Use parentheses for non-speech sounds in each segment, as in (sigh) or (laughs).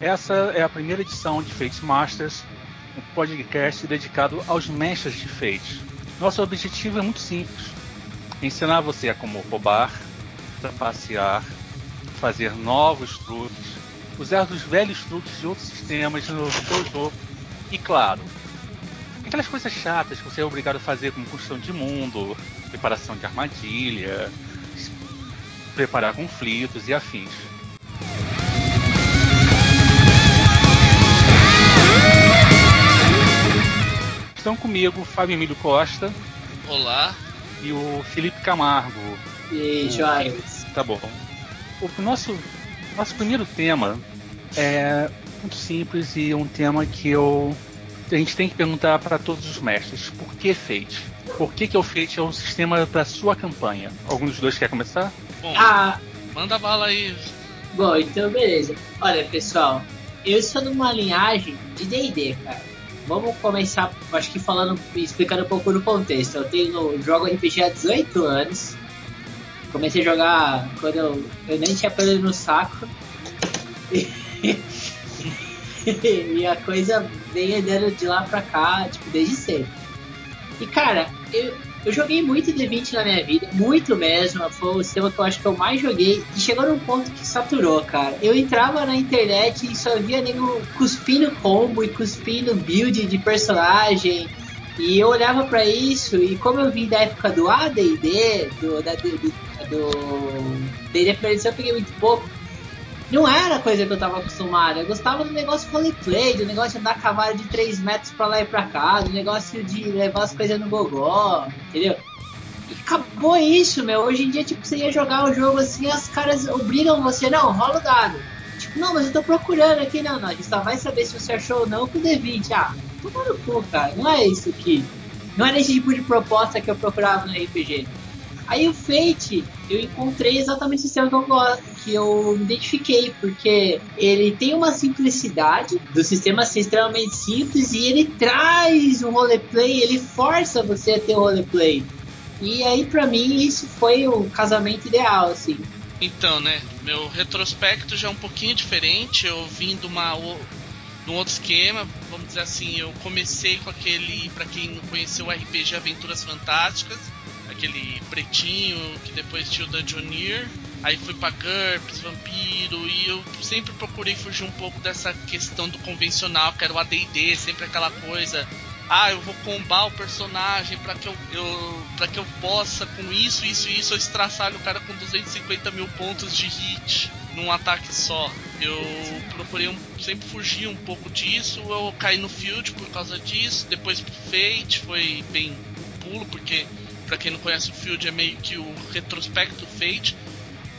Essa é a primeira edição de Fate Masters, um podcast dedicado aos mestres de Fate. Nosso objetivo é muito simples: ensinar você a como roubar, trapacear, fazer novos truques, usar os velhos truques de outros sistemas no seu jogo e, claro, aquelas coisas chatas que você é obrigado a fazer, como construção de mundo, preparação de armadilha, preparar conflitos e afins. Estão comigo o Fábio Emílio Costa. Olá. E o Felipe Camargo. E aí, Joias? Tá bom. O nosso, nosso primeiro tema é muito simples e um tema que eu a gente tem que perguntar para todos os mestres: por que Fate? Por que, que o Fate é um sistema para sua campanha? Algum dos dois quer começar? Bom, ah, manda bala aí. Bom, então beleza. Olha, pessoal, eu sou numa linhagem de D&D, cara. Vamos começar, acho que falando, explicando um pouco do contexto. Eu tenho jogo RPG há 18 anos. Comecei a jogar quando eu, eu nem tinha pelo no saco. (laughs) E, a coisa vem andando de lá pra cá, tipo, desde sempre. E cara, eu, eu joguei muito D20 na minha vida, muito mesmo. Foi o sistema que eu acho que eu mais joguei. E chegou num ponto que saturou, cara. Eu entrava na internet e só via nego cuspindo combo e cuspindo build de personagem. E eu olhava para isso, e como eu vim da época do ADD, do, da, do, do D&D eu peguei muito pouco, não era a coisa que eu tava acostumado. Eu gostava do negócio roleplay, do negócio de andar cavalo de 3 metros pra lá e pra cá, do negócio de levar as coisas no gogó, entendeu? E acabou isso, meu. Hoje em dia, tipo, você ia jogar o jogo assim, as caras obrigam você, não, rola o dado. Tipo, não, mas eu tô procurando aqui, não, não. A gente só vai saber se você achou ou não com o D20. Ah, toma no cu, cara. Não é isso aqui. Não era esse tipo de proposta que eu procurava no RPG. Aí o Fate, eu encontrei exatamente o sistema que eu, que eu me identifiquei, porque ele tem uma simplicidade do sistema ser extremamente simples e ele traz o roleplay, ele força você a ter o roleplay. E aí, para mim, isso foi o casamento ideal, assim. Então, né, meu retrospecto já é um pouquinho diferente. Eu vim de uma num outro esquema, vamos dizer assim, eu comecei com aquele, para quem não conheceu o RPG Aventuras Fantásticas, aquele pretinho que depois tinha o Dungeoneer. Aí fui pra GURPS, Vampiro, e eu sempre procurei fugir um pouco dessa questão do convencional, que era o ADD, sempre aquela coisa. Ah, eu vou combar o personagem para que eu, eu para que eu possa, com isso, isso e isso, eu estraçalho o cara com 250 mil pontos de hit num ataque só. Eu procurei um, sempre fugir um pouco disso, eu caí no Field por causa disso, depois pro Fate foi bem pulo, porque para quem não conhece o Field, é meio que o retrospecto Fate.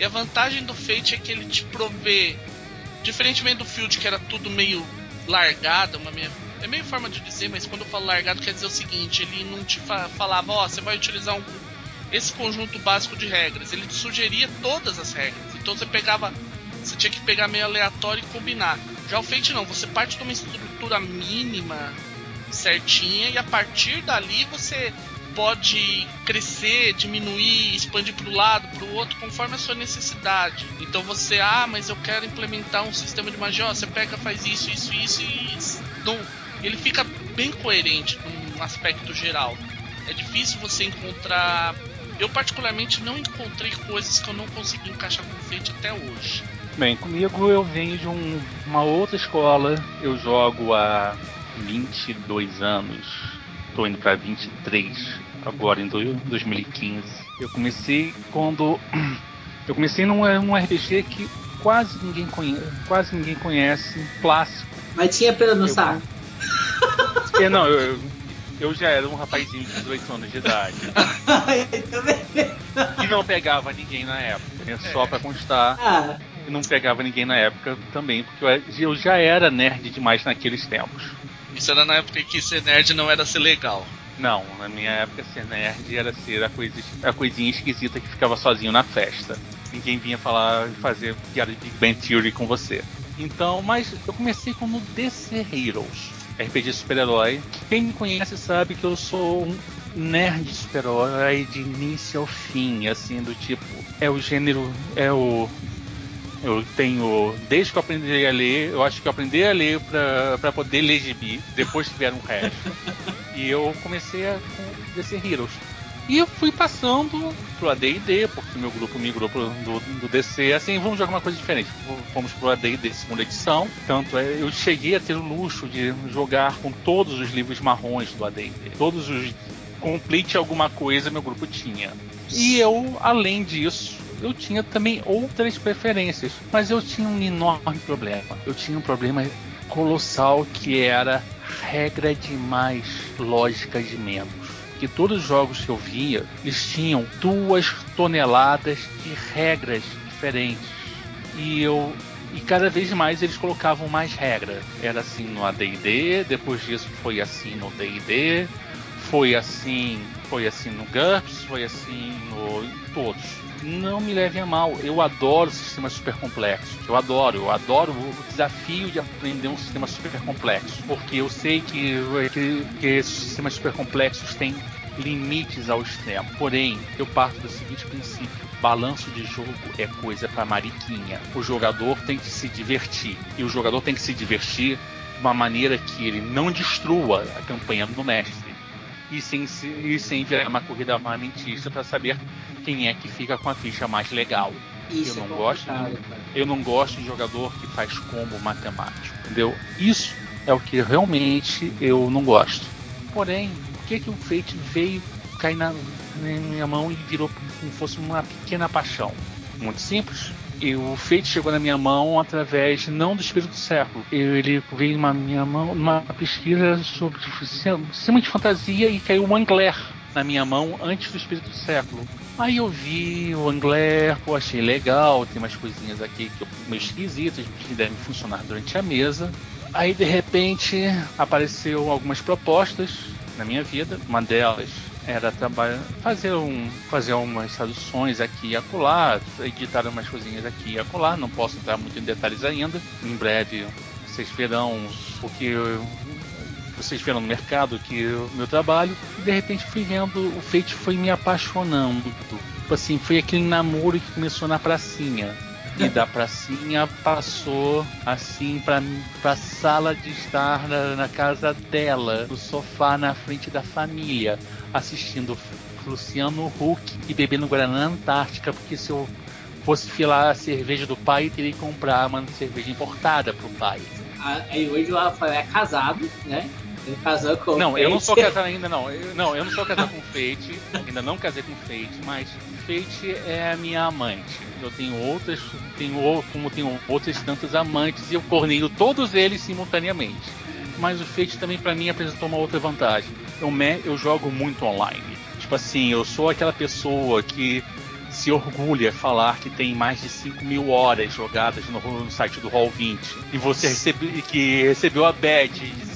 E a vantagem do Fate é que ele te provê, diferentemente do Field, que era tudo meio largado, uma meio, é meio forma de dizer, mas quando eu falo largado quer dizer o seguinte, ele não te fa falava, ó, oh, você vai utilizar um, esse conjunto básico de regras, ele te sugeria todas as regras. Então você pegava, você tinha que pegar meio aleatório e combinar. Já o Fate não, você parte de uma estrutura mínima certinha e a partir dali você pode crescer, diminuir, expandir para o lado, para o outro, conforme a sua necessidade. Então você, ah, mas eu quero implementar um sistema de magia, ó, você pega, faz isso, isso, isso e não, ele fica bem coerente num aspecto geral. É difícil você encontrar. Eu particularmente não encontrei coisas que eu não consegui encaixar com o até hoje. Bem, comigo eu venho de um, uma outra escola. Eu jogo há 22 anos Tô indo para 23 agora em 2015. Eu comecei quando (clears throat) eu comecei num, num RPG que quase ninguém conhece, quase ninguém conhece, clássico. Mas tinha pelo no saco. É, não, eu, eu já era um rapazinho de 18 anos de idade. (laughs) e não pegava ninguém na época, né? Só para constar. Ah. E não pegava ninguém na época também, porque eu já era nerd demais naqueles tempos. Isso era na época que ser nerd não era ser legal. Não, na minha época ser nerd era ser a, coisa, a coisinha esquisita que ficava sozinho na festa. Ninguém vinha falar, fazer piada de Big Bang Theory com você. Então, mas eu comecei como DC Heroes, RPG super-herói. Quem me conhece sabe que eu sou um, nerd super-herói de início ao fim, assim, do tipo, é o gênero, é o eu tenho, desde que eu aprendi a ler, eu acho que eu aprendi a ler para poder ler gibi, depois que vieram o resto. (laughs) e eu comecei a descer Heroes. E eu fui passando pro AD&D, porque meu grupo migrou pro, do, do DC, assim, vamos jogar uma coisa diferente. Fomos pro AD&D segunda edição, tanto é, eu cheguei a ter o luxo de jogar com todos os livros marrons do AD&D. Todos os complete alguma coisa meu grupo tinha. E eu, além disso, eu tinha também outras preferências, mas eu tinha um enorme problema. Eu tinha um problema colossal que era regra de mais, lógica de menos que todos os jogos que eu via, eles tinham duas toneladas de regras diferentes. E eu e cada vez mais eles colocavam mais regra. Era assim no AD&D, depois disso foi assim no D&D, foi assim, foi assim no GURPS, foi assim no em todos. Não me levem a mal, eu adoro sistemas super complexos. Eu adoro, eu adoro o desafio de aprender um sistema super complexo, porque eu sei que, que, que esses sistemas super complexos têm limites ao extremo. Porém, eu parto do seguinte princípio: balanço de jogo é coisa para mariquinha. O jogador tem que se divertir e o jogador tem que se divertir de uma maneira que ele não destrua a campanha do mestre e sem, e sem virar uma corrida armamentista para saber quem é que fica com a ficha mais legal. Isso eu é não gosto de, eu não gosto de jogador que faz combo matemático, entendeu? Isso é o que realmente eu não gosto. Porém, por que que o Fate veio cair na, na minha mão e virou como fosse uma pequena paixão? Muito simples. E o Fate chegou na minha mão através não do Espírito do Século. Ele veio na minha mão numa pesquisa sobre sistema de fantasia e caiu o Angler na minha mão antes do Espírito do Século. Aí eu vi o Angler, pô, achei legal, tem umas coisinhas aqui que eu, meio esquisitas que devem funcionar durante a mesa. Aí de repente apareceu algumas propostas na minha vida. Uma delas era trabalhar, fazer, um, fazer umas traduções aqui e acolá, editar umas coisinhas aqui e acolá. Não posso entrar muito em detalhes ainda. Em breve vocês verão o que vocês verão no mercado que o meu trabalho e de repente fui vendo o Fate foi me apaixonando tipo assim foi aquele namoro que começou na pracinha e da pracinha passou assim para para sala de estar na, na, casa dela, no sofá na frente da família, assistindo Luciano Huck e bebendo Guaraná Antártica, porque se eu fosse filar a cerveja do pai, teria que comprar uma cerveja importada pro pai. Aí hoje o Rafael é casado, né? Ele casou com Não, eu não sou casado ainda, não. Eu, não, eu não sou casado com Fate. (laughs) Ainda não casei com Fate, mas Fate é a minha amante. Eu tenho outras, tenho, como tenho outras tantas amantes e eu corneio todos eles simultaneamente. Mas o Fate também para mim apresentou uma outra vantagem. Eu, me, eu jogo muito online. Tipo assim, eu sou aquela pessoa que se orgulha falar que tem mais de 5 mil horas jogadas no, no site do Roll20 e você recebe, que recebeu a badge de 5 mil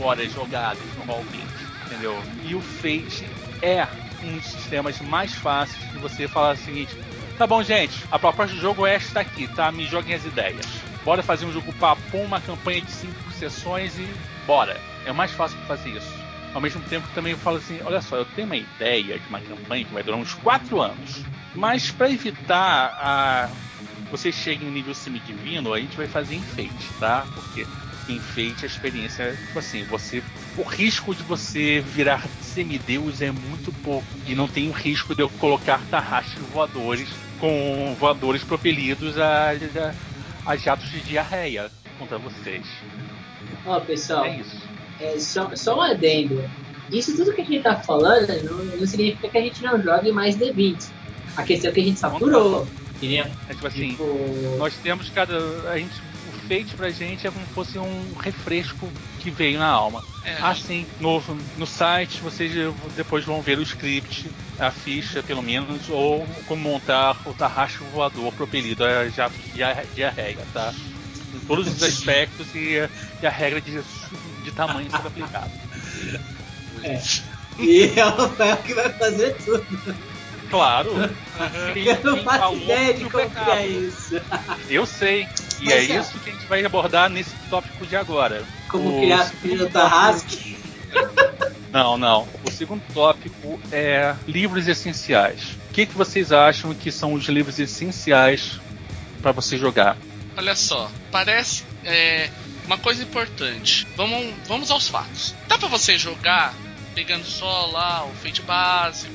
horas jogadas no Roll20, entendeu? E o Fate é um dos sistemas mais fáceis de você falar o seguinte: tá bom, gente, a proposta do jogo é esta aqui, tá? Me joguem as ideias. Bora fazer um jogo papo, uma campanha de 5 sessões e bora. É mais fácil fazer isso. Ao mesmo tempo também eu falo assim, olha só, eu tenho uma ideia de uma campanha que vai durar uns 4 anos. Mas para evitar a você chegue em nível semidivino, a gente vai fazer enfeite, tá? Porque enfeite a experiência, tipo assim, você o risco de você virar semideus é muito pouco e não tem o risco de eu colocar tarrachos voadores com voadores propelidos a, a, a jatos de diarreia contra vocês. Ó, oh, pessoal, é isso. É, só, só um adendo. Isso tudo que a gente tá falando não, não significa que a gente não jogue mais D20. A questão é que a gente saturou. Entendeu? É tipo assim, tipo... nós temos cada. A gente, Fate pra gente é como se fosse um refresco que veio na alma. É. Assim, no, no site vocês depois vão ver o script, a ficha pelo menos, ou como montar o tarraxo voador propelido a jato de diarreia, tá? Em todos os aspectos e, e a regra de, de tamanho sendo aplicada. É. E é o Rafael que vai fazer tudo. Claro. eu não faço ideia de como é isso. Eu sei. E Mas, é, é isso que a gente vai abordar nesse tópico de agora. Como o criar filho da Tarrasque. Não, não. O segundo tópico é livros essenciais. O que, que vocês acham que são os livros essenciais para você jogar? Olha só, parece é, uma coisa importante. Vamos, vamos aos fatos. Dá para você jogar pegando só lá o feito básico,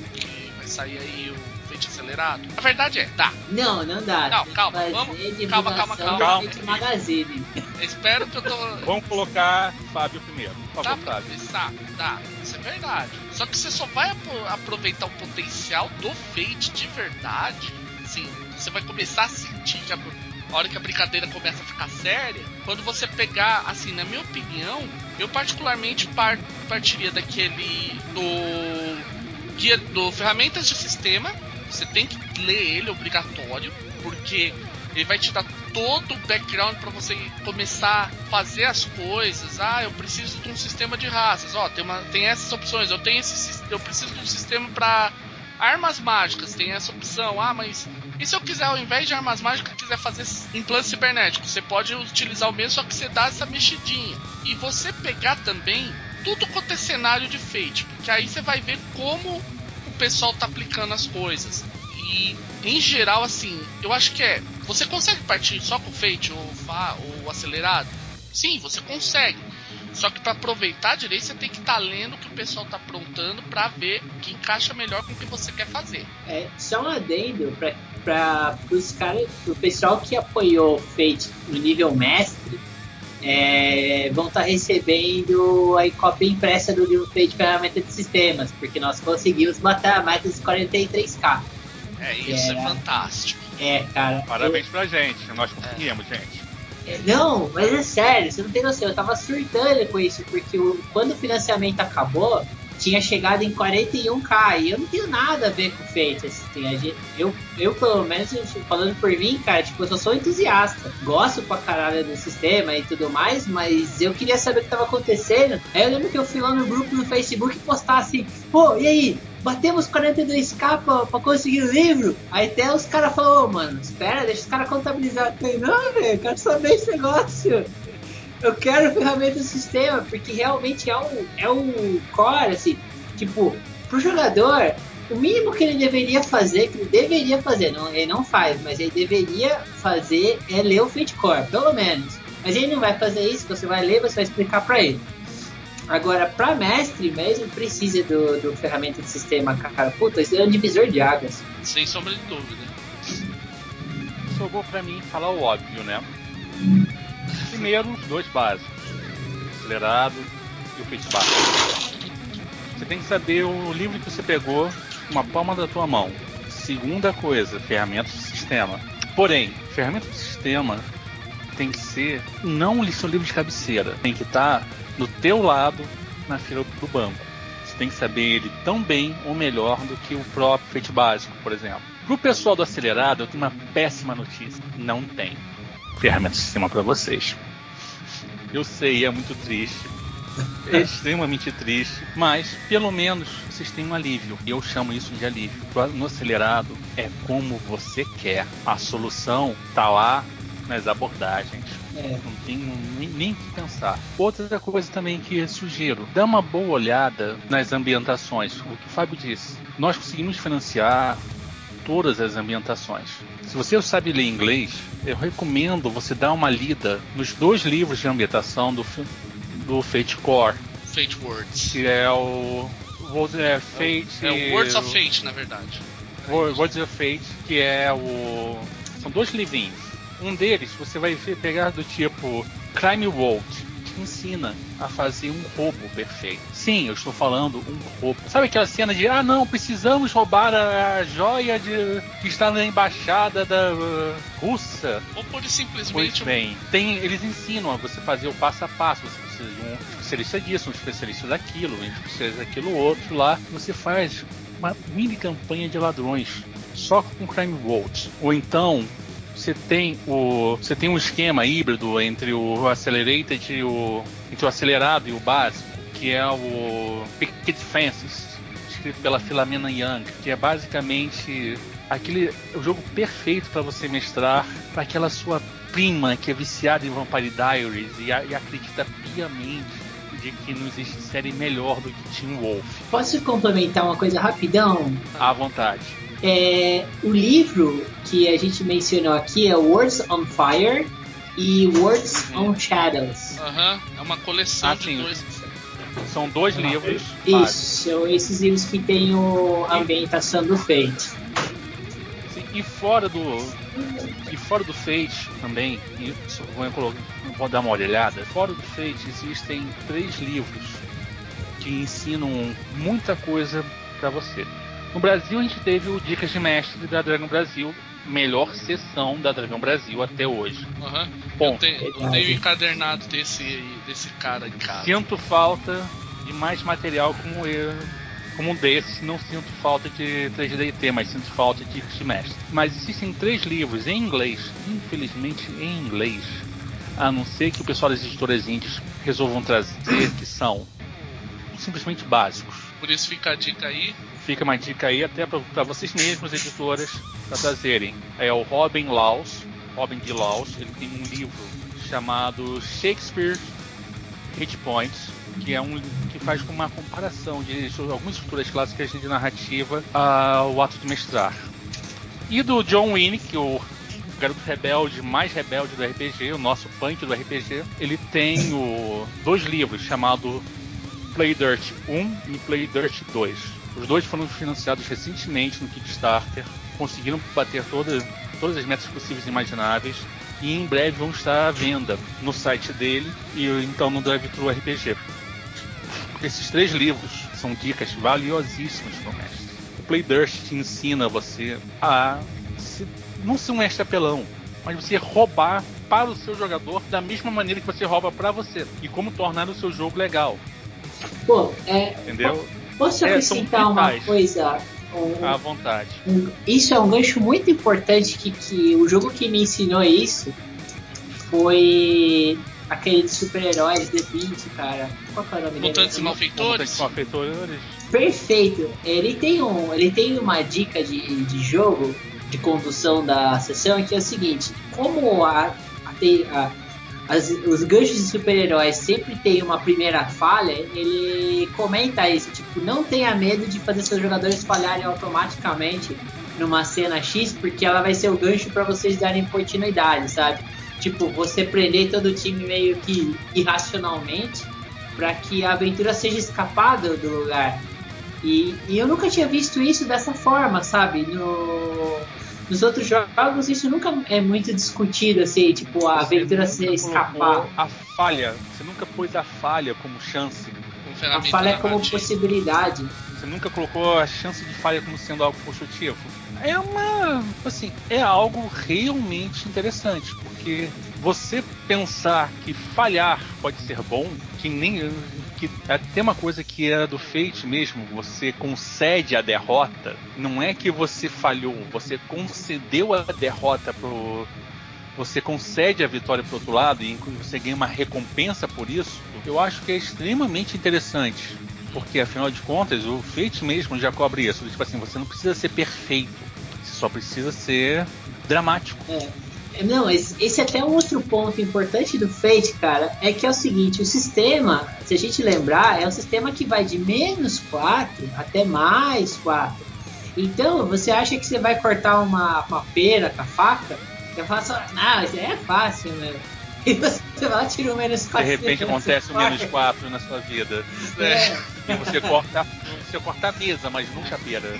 que sair aí o feito acelerado? A verdade é, dá. Não, não dá. Não, calma, vamos- calma, calma, calma. Fate Magazine. (laughs) Espero que eu tô. Vamos colocar Fábio primeiro. Por Dá favor, pra Fábio. começar? Dá, isso é verdade. Só que você só vai apro- aproveitar o potencial do Fate de verdade. Sim, você vai começar a sentir que a, a hora que a brincadeira começa a ficar séria, quando você pegar, assim, na minha opinião, eu particularmente par- partiria daquele do guia do ferramentas de sistema. Você tem que ler ele, obrigatório, porque ele vai te dar todo o background para você começar a fazer as coisas. Ah, eu preciso de um sistema de raças. Ó, tem, uma, tem essas opções. Eu tenho esse, eu preciso de um sistema para armas mágicas. Tem essa opção. Ah, mas e se eu quiser, ao invés de armas mágicas, quiser fazer implante cibernético? Você pode utilizar o mesmo, só que você dá essa mexidinha. E você pegar também tudo quanto é cenário de Fate, porque aí você vai ver como o pessoal tá aplicando as coisas. E em geral, assim, eu acho que é. Você consegue partir só com Fate ou ou acelerado? Sim, você consegue. Só que para aproveitar direito, você tem que estar lendo o que o pessoal tá aprontando para ver o que encaixa melhor com o que você quer fazer. É, só um adendo para os caras, o pessoal que apoiou o Fate no nível mestre, é, vão estar recebendo a cópia impressa do livro Fate Ferramenta de Sistemas, porque nós conseguimos matar mais dos 43k. É, isso é É. fantástico. É, cara. Parabéns pra gente. Nós conseguimos, gente. eu- é, não, mas é sério, você não tem noção. Eu tava surtando com isso, porque o- quando o financiamento acabou, tinha chegado em 41k. E eu não tenho nada a ver com Fate. Assim, eu, eu, pelo menos, falando por mim, cara, tipo, eu sou entusiasta. Gosto pra caralho do sistema e tudo mais, mas eu queria saber o que tava acontecendo. Aí eu lembro que eu fui lá no grupo do Facebook postar assim, pô, e aí? Batemos 42k pra, pra conseguir o livro? Aí até os caras falaram, ô mano, espera, deixa os caras contabilizar. Eu falei, não, velho, quero saber esse negócio. Eu quero ferramenta do sistema, porque realmente é o, é o core, assim, tipo, pro jogador, o mínimo que ele deveria fazer, que ele deveria fazer, não, ele não faz, mas ele deveria fazer é ler o Fate Core, pelo menos. Mas ele não vai fazer isso, você vai ler, você vai explicar pra ele. Agora, pra mestre mesmo, precisa do, do ferramenta de sistema, cara. Puta, isso é um divisor de águas. Sem sombra de dúvida. Sobrou pra mim falar o óbvio, né? Primeiro, dois básicos: acelerado e o básico. Você tem que saber o livro que você pegou com uma palma da tua mão. Segunda coisa, ferramentas de sistema. Porém, ferramenta de sistema tem que ser não o livro de cabeceira. Tem que estar no teu lado na fila do banco. Você tem que saber ele tão bem ou melhor do que o próprio feito básico, por exemplo. Pro pessoal do acelerado, eu tenho uma péssima notícia. Não tem ferramenta de sistema para vocês. Eu sei, é muito triste. É extremamente triste, mas pelo menos vocês têm um alívio. E eu chamo isso de alívio. No acelerado é como você quer. A solução tá lá nas abordagens. É. Não tem nem, nem o que pensar. Outra coisa também que sugiro, dá uma boa olhada nas ambientações. O que o Fábio disse. Nós conseguimos financiar todas as ambientações. Se você sabe ler inglês, eu recomendo você dar uma lida nos dois livros de ambientação do, do Fate Core, Fate Words. que é o Words, é, Fate, É o Words of Fate, na verdade. Wo- Words of Fate, que é o são dois livrinhos. Um deles você vai pegar do tipo Crime World, te ensina a fazer um roubo perfeito. Sim, eu estou falando um roubo. Sabe aquela cena de ah não, precisamos roubar a, joia de que está na embaixada da uh, Rússia? Ou Pois simplesmente um- bem, tem, eles ensinam a você fazer o passo a passo. Você precisa de um especialista disso, um especialista daquilo, um especialista daquilo outro lá. Você faz uma mini campanha de ladrões só com Crime World. Ou então você tem o você tem um esquema híbrido entre o accelerated e o entre o acelerado e o básico, que é o Picket Fences, escrito pela Filomena Young, que é basicamente aquele o jogo perfeito para você mestrar para aquela sua prima que é viciada em Vampire Diaries e, e acredita piamente de que não existe série melhor do que Teen Wolf. Posso complementar uma coisa rapidão? À vontade. É, o livro que a gente mencionou aqui é Words on Fire e Words Uhum. on Shadows. Aham, é uma coleção Ah, de sim. dois. São dois livros. Isso, são esses livros que tem o- a ambientação do Fate. E fora do. E fora do Fate também, isso vou, colocar, vou dar uma olhada, fora do Fate existem três livros que ensinam muita coisa pra você. No Brasil a gente teve o Dicas de Mestre da Dragão Brasil, melhor sessão da Dragão Brasil até hoje. Aham. Bom, eu, tenho, eu tenho encadernado desse, desse cara em casa. Sinto falta de mais material como eu, como um desse. Não sinto falta de 3DT, mas sinto falta de de mestre. Mas existem três livros em inglês, infelizmente em inglês, a não ser que o pessoal das editoras indies resolvam trazer, que são simplesmente básicos. Por isso fica a dica aí. Fica uma dica aí até para vocês mesmos, editoras, para trazerem. É o Robin Laws, Robin D. Laws, ele tem um livro chamado Shakespeare Hit Points, que é um que faz uma comparação de algumas estruturas clássicas de narrativa ao ato de mestrar. E do John Winnick, o garoto rebelde mais rebelde do RPG, o nosso punk do RPG, ele tem o, dois livros chamado Play Dirt 1 e Play Dirt 2. Os dois foram financiados recentemente no Kickstarter, conseguiram bater toda, todas as metas possíveis e imagináveis e em breve vão estar à venda no site dele e então no Drive Thru RPG. Esses três livros são dicas valiosíssimas para o mestre. O Play Dirt te ensina você a se- não ser um mestre apelão, mas você roubar para o seu jogador da mesma maneira que você rouba para você e como tornar o seu jogo legal, Pô, é, entendeu? posso É, acrescentar uma vitais. coisa? Um- À vontade. um- isso é um gancho muito importante que, que o jogo que me ensinou isso foi aquele de super-heróis, The 20, cara. Qual que é o nome Mutantes dele? Malfeitores. Mutantes Malfeitores. Perfeito. Ele tem, um, ele tem uma dica de, de jogo, de condução da sessão, que é o seguinte: como a, a- as- os ganchos de super-heróis sempre tem uma primeira falha, ele comenta isso, tipo, não tenha medo de fazer seus jogadores falharem automaticamente numa cena X, porque ela vai ser o gancho para vocês darem continuidade, sabe? Tipo, você prender todo o time meio que irracionalmente para que a aventura seja escapada do lugar. E, e eu nunca tinha visto isso dessa forma, sabe? No, nos outros jogos isso nunca é muito discutido, assim, tipo, a Você aventura nunca se escapar. colocou a falha. Você nunca pôs a falha como chance. A falha é como possibilidade. Você nunca colocou a chance de falha como sendo algo construtivo. É uma. Assim, é algo realmente interessante. Porque você pensar que falhar pode ser bom, que nem. Que até uma coisa que era do Fate mesmo, você concede a derrota. Não é que você falhou, você concedeu a derrota pro, você concede a vitória para outro lado e você ganha uma recompensa por isso, eu acho que é extremamente interessante. Porque afinal de contas, o Fate mesmo já cobre isso. Tipo assim, você não precisa ser perfeito, só precisa ser dramático. É, Não, esse, esse é até um outro ponto importante do Fate, cara, é que é o seguinte, o sistema, se a gente lembrar, é um sistema que vai de menos 4 até mais 4. Então, você acha que você vai cortar uma, uma pera com a faca? Você fala só, não, isso aí é fácil, meu. (laughs) E você vai lá tira o menos De 4. repente acontece um menos 4 na sua vida. É. E você corta, você corta a mesa, mas nunca a pera.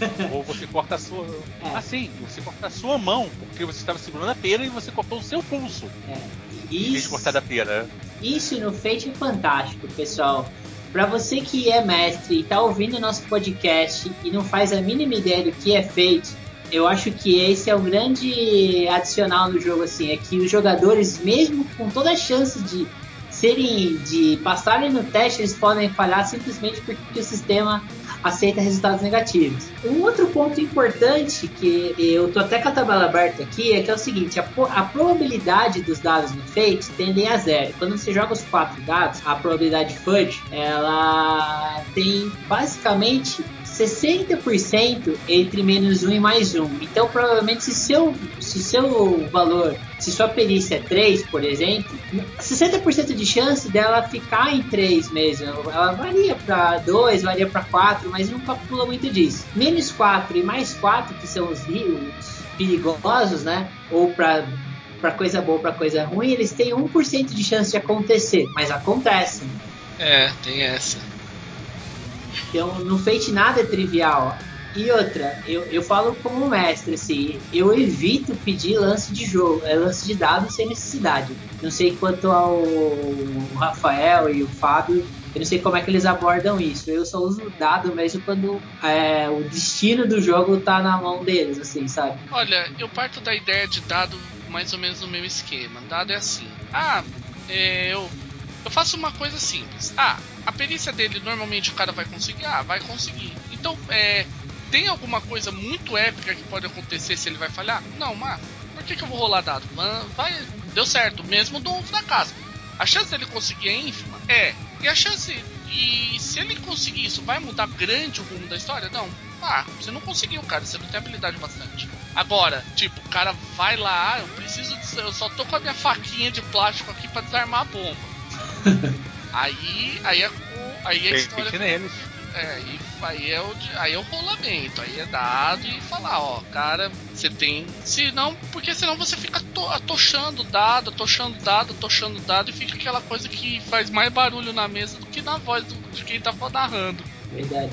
(laughs) Ou você corta a sua. É. Assim, você corta a sua mão, porque você estava segurando a pera e você cortou o seu pulso. É. Em vez de Isso, cortar da pera. Isso no Fate é fantástico, pessoal. Para você que é mestre e tá ouvindo nosso podcast e não faz a mínima ideia do que é Fate, eu acho que esse é o grande adicional do jogo, assim, é que os jogadores, mesmo com toda a chance de serem, de passarem no teste, eles podem falhar simplesmente porque o sistema aceita resultados negativos. Um outro ponto importante que eu tô até com a tabela aberta aqui é que é o seguinte: a, a probabilidade dos dados no Fate tendem a zero. Quando você joga os quatro dados, a probabilidade fudge ela tem basicamente 60% entre menos 1 e mais 1. Então, provavelmente, se seu, se seu valor, se sua perícia é 3, por exemplo, 60% de chance dela ficar em 3 mesmo. Ela varia para 2, varia para 4, mas não calcula muito disso. Menos 4 e mais 4, que são os rios perigosos, né? Ou para para coisa boa, para coisa ruim, eles têm 1% de chance de acontecer, mas acontecem. É, tem essa. Então, no Fate nada é trivial. E outra, eu, eu falo como mestre, assim, eu evito pedir lance de jogo, é, lance de dados sem necessidade. Não sei quanto ao Rafael e o Fábio, eu não sei como é que eles abordam isso. Eu só uso dado mesmo quando é, o destino do jogo tá na mão deles, assim, sabe? Olha, eu parto da ideia de dado mais ou menos no meu esquema. Dado é assim. Ah, é, eu eu faço uma coisa simples. Ah, a perícia dele normalmente o cara vai conseguir? Ah, vai conseguir. Então, é, tem alguma coisa muito épica que pode acontecer se ele vai falhar? Não, mas por que, que eu vou rolar dado? Vai, deu certo, mesmo do fracasso. A chance dele conseguir é ínfima? É. E a chance. E se ele conseguir isso, vai mudar grande o rumo da história? Não. Ah, você não conseguiu, cara. Você não tem habilidade bastante. Agora, tipo, o cara vai lá, ah, eu preciso. De, eu só tô com a minha faquinha de plástico aqui para desarmar a bomba (laughs) aí, aí é aí a história. neles. É, aí, aí, é o, aí é o rolamento, aí é dado e falar, ó, cara, você tem. Se não, porque senão você fica to, atochando dado, atochando dado, atochando dado e fica aquela coisa que faz mais barulho na mesa do que na voz do, de quem tá narrando. Verdade.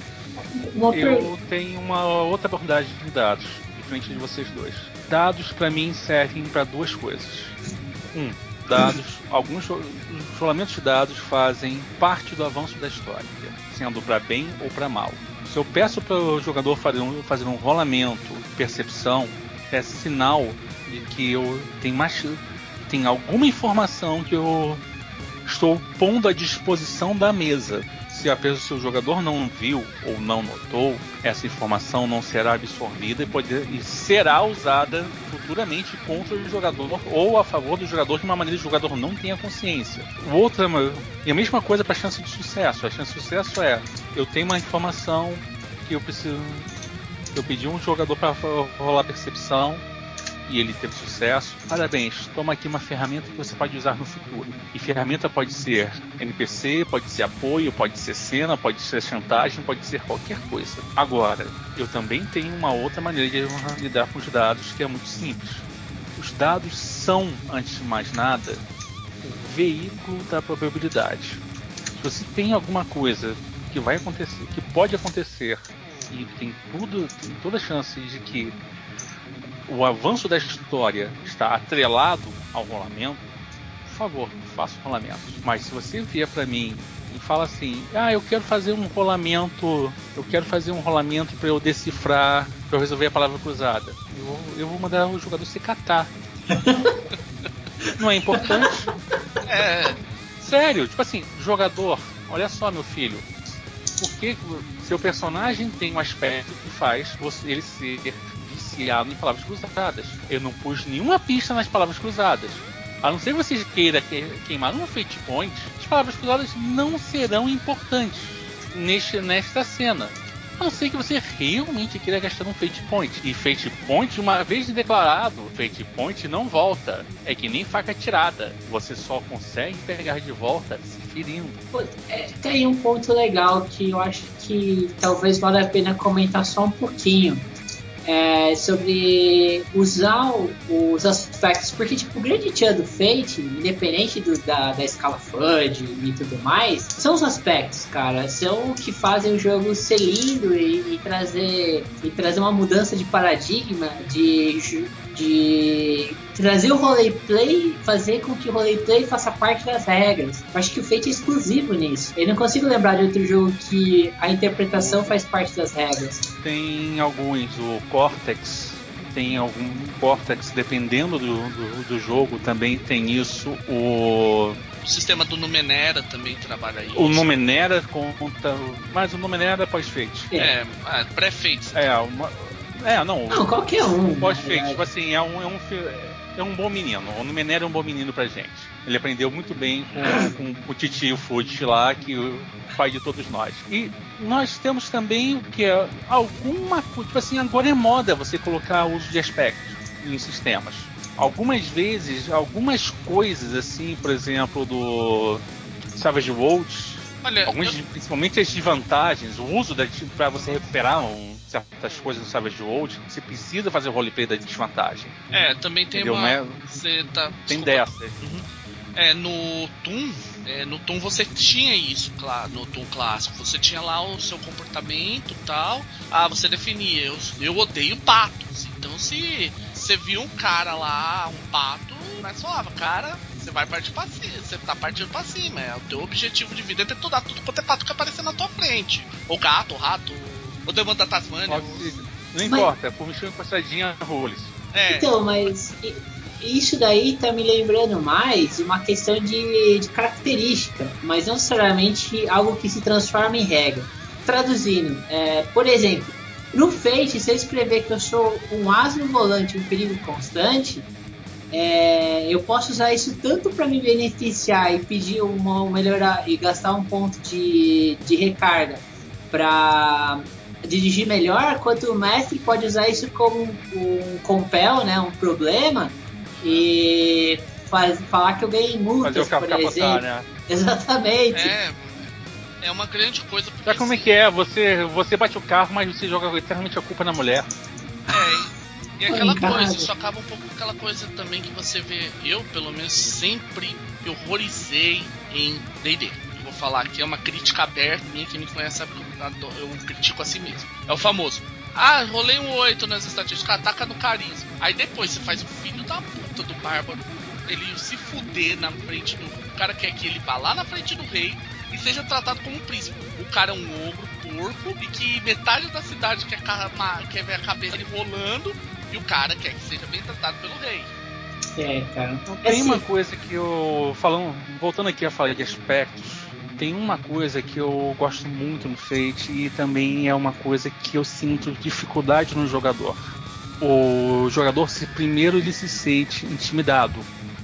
Eu tenho uma outra abordagem de dados, diferente de vocês dois. Dados para mim servem para duas coisas. Um, dados, alguns rolamentos de dados fazem parte do avanço da história, sendo para bem ou para mal. Se eu peço para o jogador fazer um, fazer um rolamento, percepção, é sinal de que eu tenho mais tem alguma informação que eu estou pondo à disposição da mesa se, a pessoa, se o jogador não viu ou não notou, essa informação não será absorvida e, pode, e será usada futuramente contra o jogador ou a favor do jogador de uma maneira que o jogador não tenha consciência. O outro e a mesma coisa para a chance de sucesso. A chance de sucesso é eu tenho uma informação que eu preciso eu pedi um jogador para rolar percepção e ele teve sucesso, parabéns, toma aqui uma ferramenta que você pode usar no futuro. E ferramenta pode ser NPC, pode ser apoio, pode ser cena, pode ser chantagem, pode ser qualquer coisa. Agora, eu também tenho uma outra maneira de lidar com os dados que é muito simples. Os dados são, antes de mais nada, o veículo da probabilidade. Se você tem alguma coisa que vai acontecer, que pode acontecer, e tem tudo, tem toda a chance de que o avanço da história está atrelado ao rolamento, por favor, faça o rolamento. Mas se você vier para mim e fala assim: "Ah, eu quero fazer um rolamento, eu quero fazer um rolamento para eu decifrar, para eu resolver a palavra cruzada", eu, eu vou mandar o jogador se catar. Não é importante? É. Sério, tipo assim, jogador, olha só, meu filho, porque seu personagem tem um aspecto que faz ele ser viciado em palavras cruzadas. Eu não pus nenhuma pista nas palavras cruzadas. A não ser que vocês queiram queimar um fate point, as palavras cruzadas não serão importantes neste, nesta cena. A não ser que você realmente queira gastar um Fate Point. E Fate Point, uma vez declarado, Fate Point não volta. É que nem faca tirada. Você só consegue pegar de volta se ferindo. É, tem um ponto legal que eu acho que talvez valha a pena comentar só um pouquinho é, sobre usar os aspectos, porque tipo, o grande tchan do Fate, independente do, da, da escala FUD e tudo mais, são os aspectos, cara, são o que fazem o jogo ser lindo e, e trazer e trazer uma mudança de paradigma de de trazer o roleplay, fazer com que o roleplay faça parte das regras. Eu acho que o Fate é exclusivo nisso. Eu não consigo lembrar de outro jogo que a interpretação faz parte das regras. Tem alguns, o Cortex tem algum Cortex, dependendo do, do, do, jogo, também tem isso. O... o sistema do Numenera também trabalha isso. O Numenera conta. Mas o Numenera é pós-fate. É, é pré-fate. É, uma, É, não. Não, qualquer um. Pode fake, tipo assim, é um, é um, é um bom menino. O Numenera é um bom menino pra gente. Ele aprendeu muito bem com, com o Titi e o Fudge lá, que o pai de todos nós. E nós temos também o que é alguma coisa. Tipo assim, agora é moda você colocar uso de aspectos em sistemas. Algumas vezes, algumas coisas assim, por exemplo, do Savage Worlds, Olha, Alguns, eu- principalmente as desvantagens, o uso da para você recuperar um- certas coisas no Savage World, você precisa fazer o roleplay da desvantagem. é, também tem Entendeu? uma. É- Você tá. Tem desculpa. dessas. É, no Toon, é, no Toon você tinha isso, claro, no Toon clássico. Você tinha lá o seu comportamento e tal. Ah, você definia, eu, eu odeio patos. Então se você viu um cara lá, um pato, mas falava, cara, você vai partir pra cima, você tá partindo pra cima. É, o teu objetivo de vida é tentar tudo quanto é pato que aparecer na tua frente. Ou gato, ou rato, ou demônio da ser- Não Mas- importa, por mexer com passadinha roles. É, Então, mas isso daí tá me lembrando mais de uma questão de, de característica, mas não necessariamente algo que se transforma em regra. Traduzindo, é, por exemplo, no Fate, se eu escrever que eu sou um as no volante, um perigo constante, é, eu posso usar isso tanto para me beneficiar e pedir uma melhorar e gastar um ponto de, de recarga para dirigir melhor, quanto o mestre pode usar isso como um, compel, né, um problema e faz, falar que eu ganhei Fazer multas, por capotar, exemplo. né? (laughs) Exatamente. é, é uma grande coisa. Porque, Sabe como é assim, que é? Você, você bate o carro, mas você joga eternamente a culpa na mulher. É, e, aquela coisa, isso acaba um pouco com aquela coisa também que você vê. Eu, pelo menos, sempre me horrorizei em DD. Eu vou falar aqui, é uma crítica aberta minha, quem me conhece sabe que eu, critico a si mesmo. É o famoso. Ah, rolei um 8 nas estatísticas, ataca no carisma. Aí depois você faz o filho da puta do bárbaro, ele se fuder na frente do. O cara quer que ele vá lá na frente do rei e seja tratado como um príncipe. O cara é um ogro porco e que metade da cidade quer, quer ver a cabeça dele rolando e o cara quer que seja bem tratado pelo rei. É, cara. Não tem Assim, uma coisa que eu. Falando, voltando aqui a falar de aspectos, tem uma coisa que eu gosto muito no Fate e também é uma coisa que eu sinto dificuldade no jogador. O jogador, se primeiro ele se sente intimidado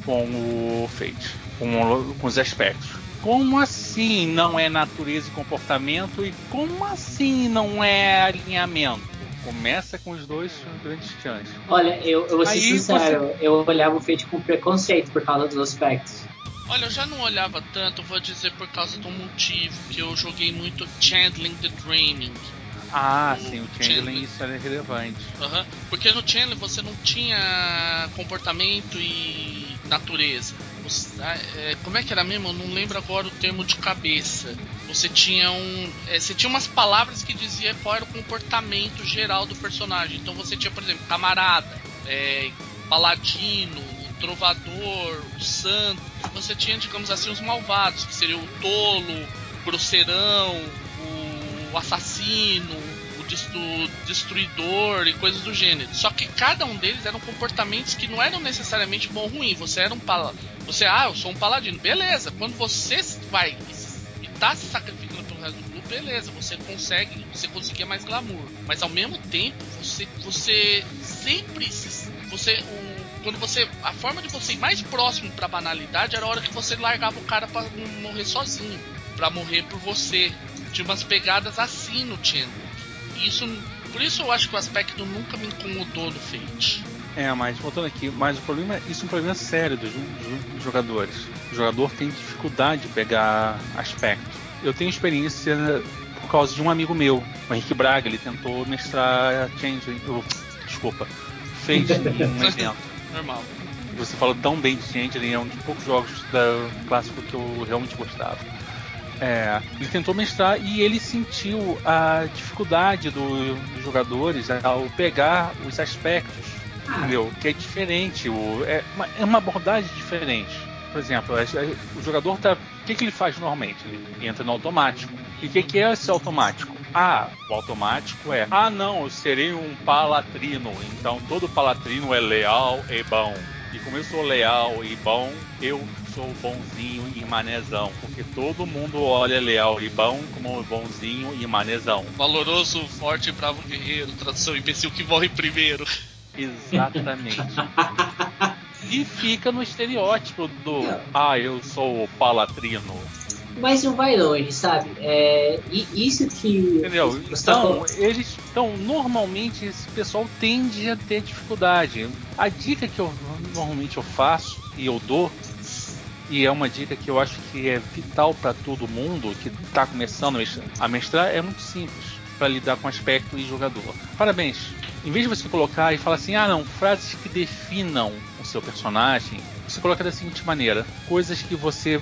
com o Fate, com, com os aspectos. Como assim não é natureza e comportamento e como assim não é alinhamento? Começa com os dois grandes chances. Olha, eu, eu vou ser Aí sincero, eu olhava o Fate com preconceito por causa dos aspectos. Olha, eu já não olhava tanto, vou dizer por causa do motivo que eu joguei muito Chandling the Dreaming. Ah, O sim, o Chandler. Changeling isso é relevante. Aham. Porque no Chandler você não tinha comportamento e natureza. Você- ah, é, como é que era mesmo? Eu não lembro agora o termo de cabeça. Você tinha um. é, você tinha umas palavras que dizia qual era o comportamento geral do personagem. Então você tinha, por exemplo, camarada, é, paladino, o trovador, o santo. E você tinha, digamos assim, os malvados, que seriam o tolo, o grosseirão, o assassino, o destru- destruidor e coisas do gênero. Só que cada um deles eram comportamentos que não eram necessariamente bom ou ruim. Você era um pala você, ah, eu sou um paladino. Beleza, quando você vai tá se sacrificando pelo resto do grupo, beleza, você consegue, você conseguia mais glamour. Mas ao mesmo tempo, você você sempre se- você o quando você a forma de você ir mais próximo pra banalidade era a hora que você largava o cara não morrer sozinho, pra morrer por você. Tinha umas pegadas assim no Chandler. Isso por isso eu acho que o aspecto nunca me incomodou no Fate. É, mas voltando aqui, mas o problema, isso é um problema sério dos, dos- jogadores. O jogador tem dificuldade de pegar aspecto. Eu tenho experiência por causa de um amigo meu, o Henrique Braga, ele tentou mestrar Change, oh, desculpa, Fate em um (laughs) evento. Normal. Você falou tão bem de Changeling, é um dos poucos jogos da clássico que eu realmente gostava. É, ele tentou mestrar e ele sentiu a dificuldade do- dos jogadores ao pegar os aspectos. Entendeu? Que é diferente, o, é, uma, é uma abordagem diferente. Por exemplo, a- a- o jogador tá. O que, que ele faz normalmente? Ele entra no automático. E o que, que é esse automático? Ah, o automático é. Ah, não, eu serei um palatrino, então todo palatrino é leal e bom. E como eu sou leal e bom, eu sou bonzinho e manezão. Porque todo mundo olha leal e bom como bonzinho e manezão. Valoroso, forte e bravo guerreiro. Tradução imbecil que morre primeiro. Exatamente. (laughs) e fica no estereótipo do ah, eu sou o palatrino. Mas não vai longe, sabe? É, e isso que. Entendeu? Então, eles. Então, normalmente esse pessoal tende a ter dificuldade. A dica que eu normalmente eu faço e eu dou, e é uma dica que eu acho que é vital para todo mundo que está começando a mestrar, é muito simples para lidar com aspecto e jogador. Parabéns! Em vez de você colocar e falar assim, ah não, frases que definam o seu personagem, você coloca da seguinte maneira: coisas que você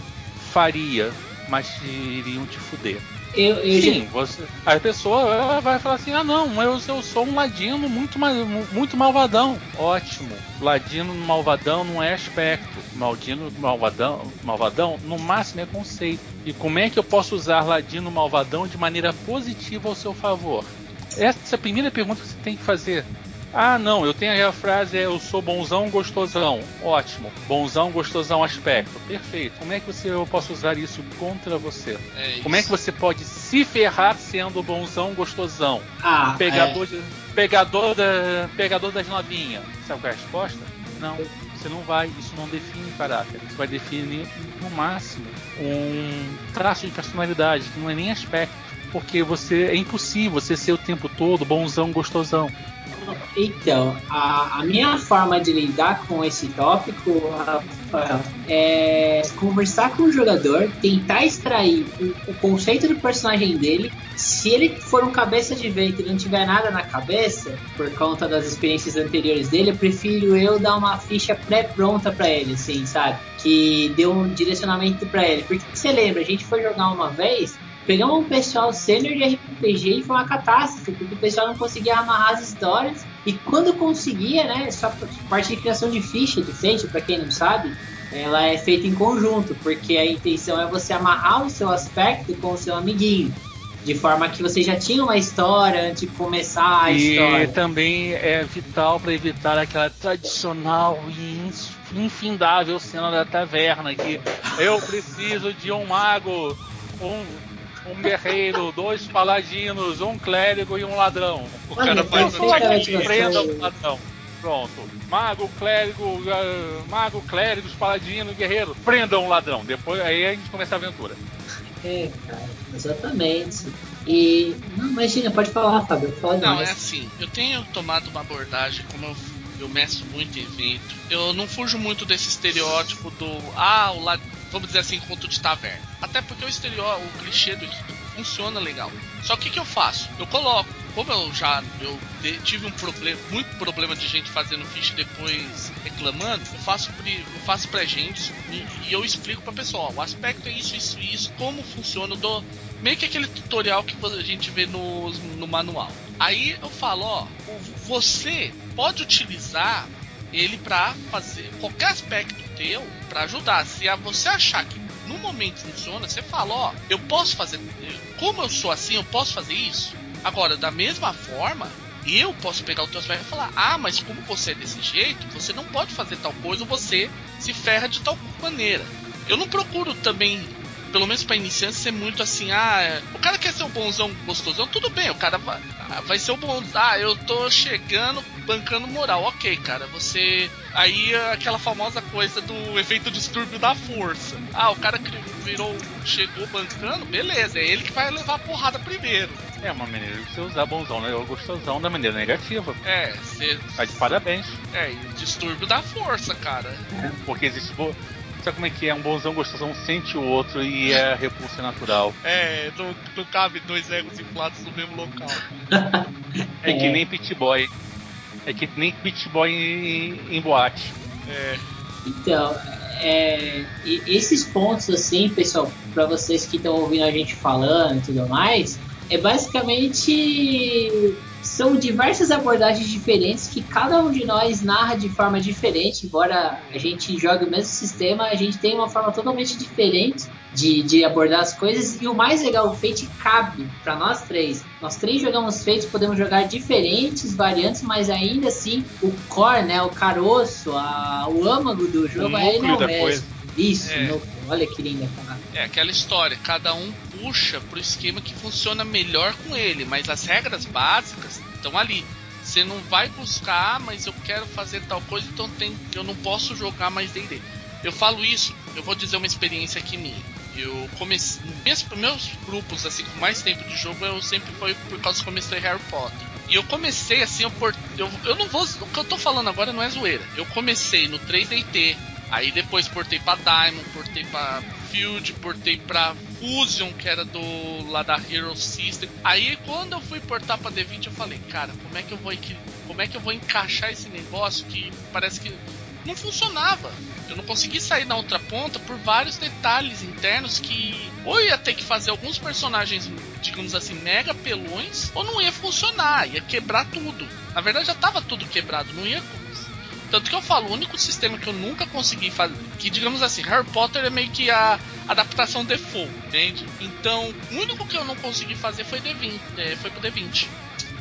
faria, mas iriam te fuder. eu, eu já- Sim, você, a pessoa vai falar assim: ah, não, eu, eu sou um ladino muito, muito malvadão. Ótimo. Ladino malvadão não é aspecto. Maldino malvadão, malvadão, no máximo é conceito. E como é que eu posso usar ladino malvadão de maneira positiva ao seu favor? Essa é a primeira pergunta que você tem que fazer. Ah, não, eu tenho a frase é, eu sou bonzão gostosão. Ótimo. Bonzão gostosão aspecto. Perfeito. Como é que você, eu posso usar isso contra você? É isso. Como é que você pode se ferrar sendo bonzão gostosão? Ah, Pegador, de- pegador, da, pegador das novinhas. Sabe qual é a resposta? Não. Você não vai, isso não define caráter. Isso vai definir, no máximo, um traço de personalidade, que não é nem aspecto. Porque você é impossível você ser o tempo todo bonzão gostosão. então, a, a minha forma de lidar com esse tópico, é conversar com o jogador, tentar extrair o, o conceito do personagem dele. Se ele for um cabeça de vento e não tiver nada na cabeça, por conta das experiências anteriores dele, eu prefiro eu dar uma ficha pré-pronta pra ele, assim, sabe? Que dê um direcionamento pra ele. Porque você lembra, a gente foi jogar uma vez, pegamos um pessoal sênior de RPG e foi uma catástrofe, porque o pessoal não conseguia amarrar as histórias. E quando conseguia, né, só parte de criação de ficha de frente, para quem não sabe, ela é feita em conjunto, porque a intenção é você amarrar o seu aspecto com o seu amiguinho. De forma que você já tinha uma história antes de começar a e história. também é vital para evitar aquela tradicional e infindável cena da taverna que eu preciso de um mago, um, um guerreiro, dois paladinos, um clérigo e um ladrão. O Olha, cara faz gente. tipo, Prenda o ladrão. Pronto. Mago, clérigo, ah, mago, clérigos, paladino, guerreiro. Prendam o ladrão. Depois aí a gente começa a aventura. É, cara, exatamente. E. Não, imagina, pode falar, Fábio, fala Não, demais. é assim, eu tenho tomado uma abordagem, como eu, eu mestro muito em evento, eu não fujo muito desse estereótipo do, ah, o lado, vamos dizer assim, conto de taverna. Até porque o estereótipo, o clichê do funciona legal. Só que o que eu faço? Eu coloco, como eu já eu tive um problema, muito problema de gente fazendo ficha e depois reclamando, eu faço, eu faço pra gente e, e eu explico pra pessoa, ó, o aspecto é isso, isso, isso, como funciona, dou meio que aquele tutorial que a gente vê no, no manual. Aí eu falo, ó, você pode utilizar ele pra fazer qualquer aspecto teu pra ajudar. Se você achar que no momento funciona, você fala, ó, eu posso fazer, como eu sou assim, eu posso fazer isso. Agora, da mesma forma, eu posso pegar o teu aspecto e falar, ah, mas como você é desse jeito, você não pode fazer tal coisa, ou você se ferra de tal maneira. Eu não procuro também pelo menos pra iniciante, ser muito assim, ah, o cara quer ser o bonzão gostosão, tudo bem, o cara vai, vai ser o bom. Ah, eu tô chegando, bancando moral. Ok, cara, você. Aí aquela famosa coisa do efeito distúrbio da força. Ah, o cara virou, chegou bancando, beleza, é ele que vai levar a porrada primeiro. É uma maneira de você usar bonzão, né? Ou gostosão da maneira negativa. É, você. Tá de parabéns. É, e distúrbio da força, cara. (laughs) Porque existe. Bo... Sabe como é que é? Um bonzão gostosão sente o outro e é repulsa natural. (laughs) É, não, não cabe dois egos inflados no mesmo local. (laughs) É que nem pit boy. É que nem pit boy em, em boate. É. Então, é, e esses pontos, assim, pessoal, para vocês que estão ouvindo a gente falando e tudo mais, é basicamente são diversas abordagens diferentes que cada um de nós narra de forma diferente, embora a gente jogue o mesmo sistema, a gente tem uma forma totalmente diferente de, de abordar as coisas. E o mais legal, o Fate cabe para nós três. Nós três jogamos Fate, podemos jogar diferentes variantes, mas ainda assim o core, né, o caroço, a, o âmago do jogo o é núcleo da mesmo. coisa. Isso, É. núcleo. olha que linda palavra. É aquela história, cada um puxa pro esquema que funciona melhor com ele, mas as regras básicas estão ali. Você não vai buscar, "Ah, mas eu quero fazer tal coisa, então tem, eu não posso jogar mais D&D. Eu falo isso, eu vou dizer uma experiência aqui minha. Eu comecei, meus, grupos assim com mais tempo de jogo, eu sempre foi por causa que comecei Harry Potter. E eu comecei assim, eu, eu, eu não vou, o que eu tô falando agora não é zoeira. Eu comecei no 3DT, Aí depois portei pra Diamond, portei pra Portei pra Fusion, que era do lá da Hero System. Aí quando eu fui portar pra D20, eu falei, cara, como é que eu vou como é que eu vou encaixar esse negócio que parece que não funcionava. Eu não consegui sair na outra ponta por vários detalhes internos que ou ia ter que fazer alguns personagens, digamos assim, mega pelões, ou não ia funcionar, ia quebrar tudo. Na verdade já tava tudo quebrado, não ia tanto que eu falo, o único sistema que eu nunca consegui fazer, que digamos assim, Harry Potter é meio que a adaptação default, entende? Então, o único que eu não consegui fazer foi D20, é, foi pro D20.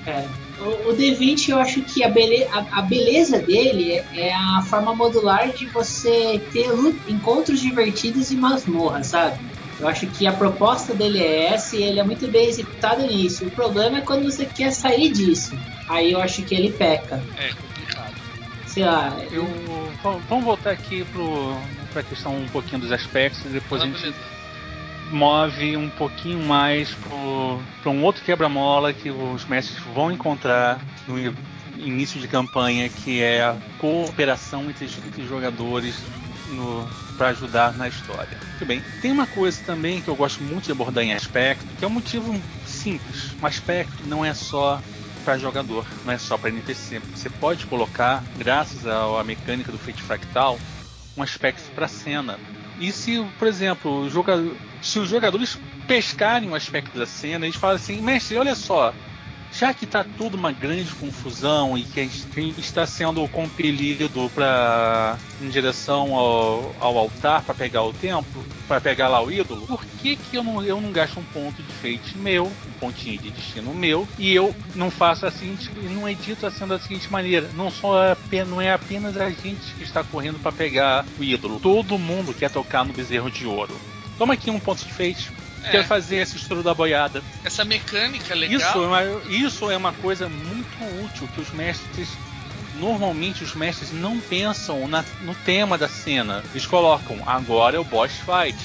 É, o, o D20 eu acho que a, bele, a, a beleza dele é, é a forma modular de você ter encontros divertidos e masmorras, sabe? Eu acho que a proposta dele é essa e ele é muito bem executado nisso. O problema é quando você quer sair disso. Aí eu acho que ele peca. É. Sei lá, Eu, vamos vamos voltar aqui para a questão um pouquinho dos aspectos e depois Ah, a gente beleza. move um pouquinho mais para um outro quebra-mola que os mestres vão encontrar no início de campanha, que é a cooperação entre, entre jogadores para ajudar na história. Muito bem. Tem uma coisa também que eu gosto muito de abordar em aspecto, que é um motivo simples. Um aspecto não é só para jogador, não é só para NPC. Você pode colocar, graças à mecânica do Fate Fractal, um aspecto para cena. E se, por exemplo, o joga- se os jogadores pescarem um aspecto da cena, eles falam assim, mestre, olha só, já que está tudo uma grande confusão e que a gente está sendo compelido para em direção ao, ao altar para pegar o templo, para pegar lá o ídolo, por que, que eu, não, eu não gasto um ponto de fate meu, um pontinho de destino meu, e eu não faço a seguinte, e não edito a cena da seguinte maneira, não só não é apenas a gente que está correndo para pegar o ídolo, todo mundo quer tocar no bezerro de ouro. Toma aqui um ponto de fate. É. Quero fazer esse estouro da boiada. Essa mecânica é legal. Isso é, uma, isso é uma coisa muito útil que os mestres. Normalmente os mestres não pensam na- no tema da cena. Eles colocam agora é o boss fight.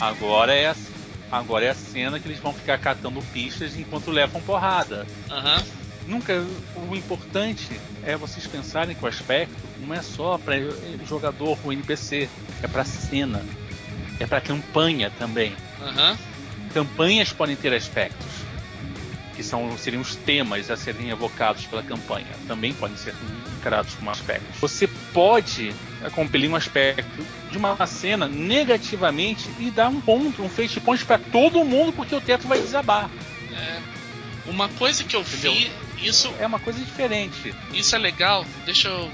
Agora é, a, agora é a cena que eles vão ficar catando pistas enquanto levam porrada. Aham. Nunca. O importante é vocês pensarem que o aspecto não é só para jogador ou NPC, é para cena, é para campanha também Aham. Campanhas podem ter aspectos que são seriam os temas a serem evocados pela campanha também podem ser encarados como aspectos você pode eh, compelir um aspecto de uma cena negativamente e dar um ponto um fate point para todo mundo porque o teto vai desabar É. Uma coisa que eu Entendeu? vi, isso é uma coisa diferente Isso é legal, deixa eu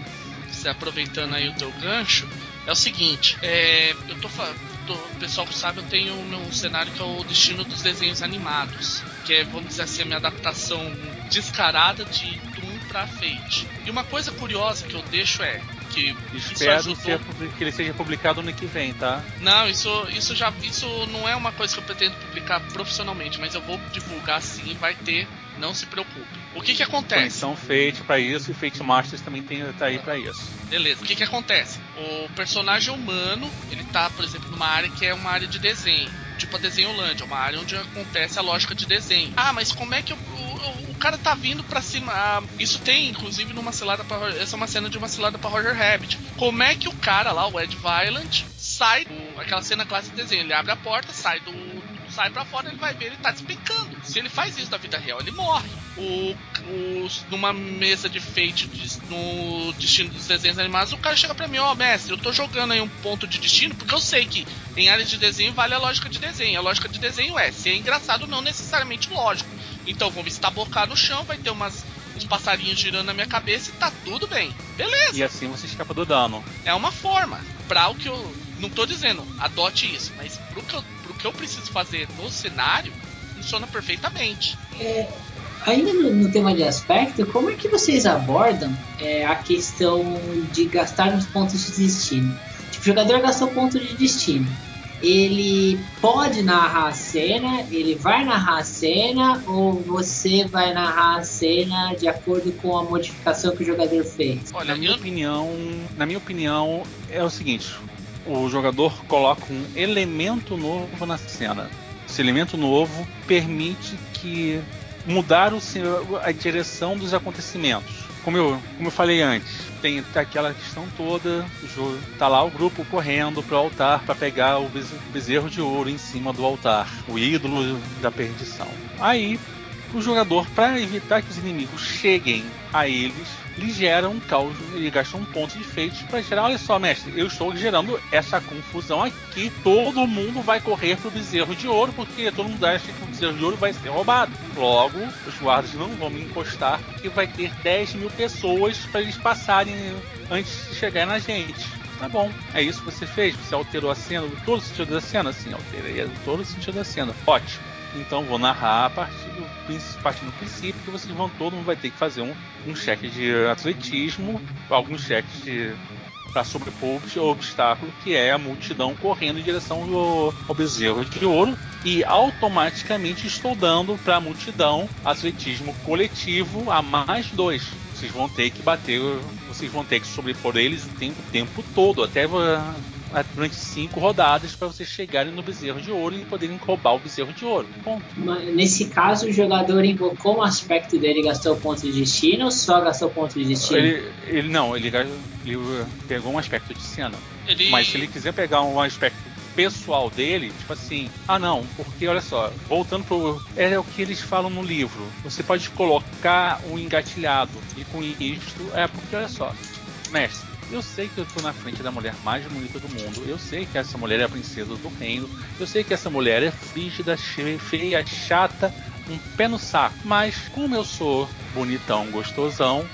se aproveitando aí o teu gancho. É o seguinte, é, eu tô, fa- tô o pessoal que sabe, eu tenho um meu cenário que é o destino dos desenhos animados, que é, vamos dizer assim, a minha adaptação descarada de Doom pra Fate. E uma coisa curiosa que eu deixo é que isso espero ajudou ser publi- que ele seja publicado no que vem tá não, isso, isso já isso não é uma coisa que eu pretendo publicar profissionalmente, mas eu vou divulgar sim, vai ter, não se preocupe. O que que acontece? conexão Fate para isso e Fate Masters também tem tá aí para isso Beleza, o que que acontece? O personagem humano, ele tá, por exemplo, numa área que é uma área de desenho. Tipo a Desenholândia, uma área onde acontece a lógica de desenho. Ah, mas como é que o, o, cara tá vindo pra cima? Ah, isso tem, inclusive, numa cilada pra. Essa é uma cena de uma cilada pra Roger Rabbit. Como é que o cara lá, o Ed Violent, sai. aquela cena clássica de desenho. Ele abre a porta, sai do. Sai pra fora, ele vai ver, ele tá despencando. Se ele faz isso na vida real, ele morre. O, o, numa mesa de fate de- no destino dos desenhos animados, o cara chega pra mim, ó, mestre, eu tô jogando aí um ponto de destino, porque eu sei que em áreas de desenho vale a lógica de desenho. A lógica de desenho é ser engraçado, não necessariamente lógico. Então vou me estabocar no chão, vai ter umas, uns passarinhos girando na minha cabeça e tá tudo bem. Beleza. E assim você escapa do dano. É uma forma. Pra o que eu. Não tô dizendo, adote isso, mas pro que eu, que eu preciso fazer no cenário, funciona perfeitamente. É, ainda no, no, tema de aspecto, como é que vocês abordam é, a questão de gastar os pontos de destino? Tipo, o jogador gastou ponto de destino ele pode narrar a cena, ele vai narrar a cena ou você vai narrar a cena de acordo com a modificação que o jogador fez? Olha, na minha opinião, na minha opinião é o seguinte: o jogador coloca um elemento novo na cena. Esse elemento novo permite que mudar o, a direção dos acontecimentos como eu, como eu falei antes, tem aquela questão toda, tá lá o grupo correndo pro altar para pegar o bezerro de ouro em cima do altar, o ídolo da perdição. Aí o jogador, para evitar que os inimigos cheguem a eles, lhe gera um caos, ele gasta um ponto de feito para gerar. Olha só, mestre, eu estou gerando essa confusão aqui. Todo mundo vai correr pro bezerro de ouro, porque todo mundo acha que o bezerro de ouro vai ser roubado. Logo, os guardas não vão me encostar, porque vai ter 10 mil pessoas para eles passarem antes de chegar na gente. Tá bom, é isso que você fez? Você alterou a cena, todo o sentido da cena? Sim, alterei todo o sentido da cena. Ótimo. Então vou narrar a partir do, partir do princípio que vocês vão, todo mundo vai ter que fazer um, um cheque de atletismo, alguns cheques para sobrepor o obstáculo que é a multidão correndo em direção ao, ao bezerro de ouro e automaticamente estou dando para a multidão atletismo coletivo a mais dois. Vocês vão ter que bater, vocês vão ter que sobrepor eles o tempo, o tempo todo, até durante cinco rodadas para vocês chegarem no bezerro de ouro e poderem roubar o bezerro de ouro. Ponto. Nesse caso, o jogador invocou um aspecto dele e gastou ponto de destino ou só gastou ponto de destino? Ele, ele não, ele, ele, pegou um aspecto de cena. Ele... Mas se ele quiser pegar um aspecto pessoal dele, tipo assim, ah não, porque olha só, voltando pro. É o que eles falam no livro. Você pode colocar um engatilhado. E com isto, é porque olha só, mestre, eu sei que eu tô na frente da mulher mais bonita do mundo. Eu sei que essa mulher é a princesa do reino. Eu sei que essa mulher é frígida, feia, chata, um pé no saco. Mas como eu sou bonitão, gostosão,